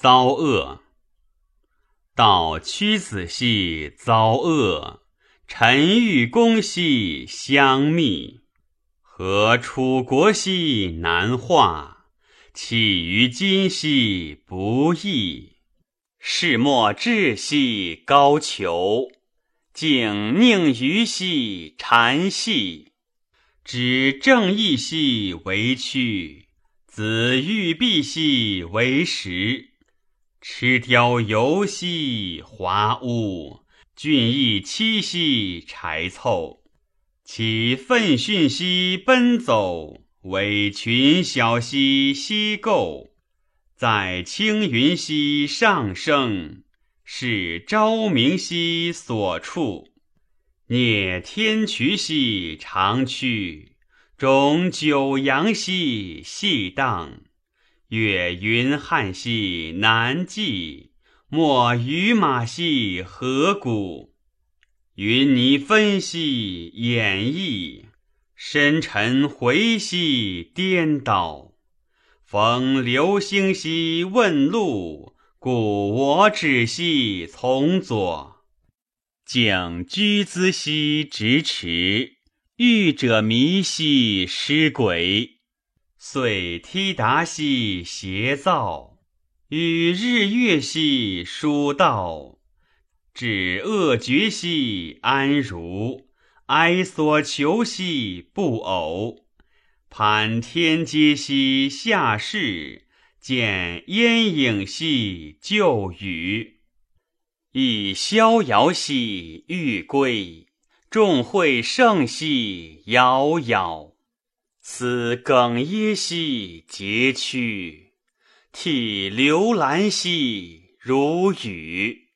遭恶。道屈子兮遭恶，臣欲公兮相密。何楚国兮难化，岂于今兮不义。世莫志兮高俅，竟宁于兮禅兮。指正义兮为屈，子欲必兮为实。吃雕游兮华屋，俊逸栖兮柴凑。其奋迅兮奔走，为群小兮西构。在青云兮上升，是昭明兮所处。聂天渠兮长曲，终九阳兮细荡。越云汉兮南际，莫与马兮河谷。云泥分兮掩翳，深沉回兮颠倒。逢流星兮问路，故我止兮从左。景居兹兮直驰，欲者迷兮失轨。遂梯达兮邪造，与日月兮殊道。止恶绝兮安如，哀所求兮不偶。攀天阶兮下士，见烟影兮旧雨。以逍遥兮欲归，众会盛兮杳杳。思哽咽兮结屈，涕流兰兮如雨。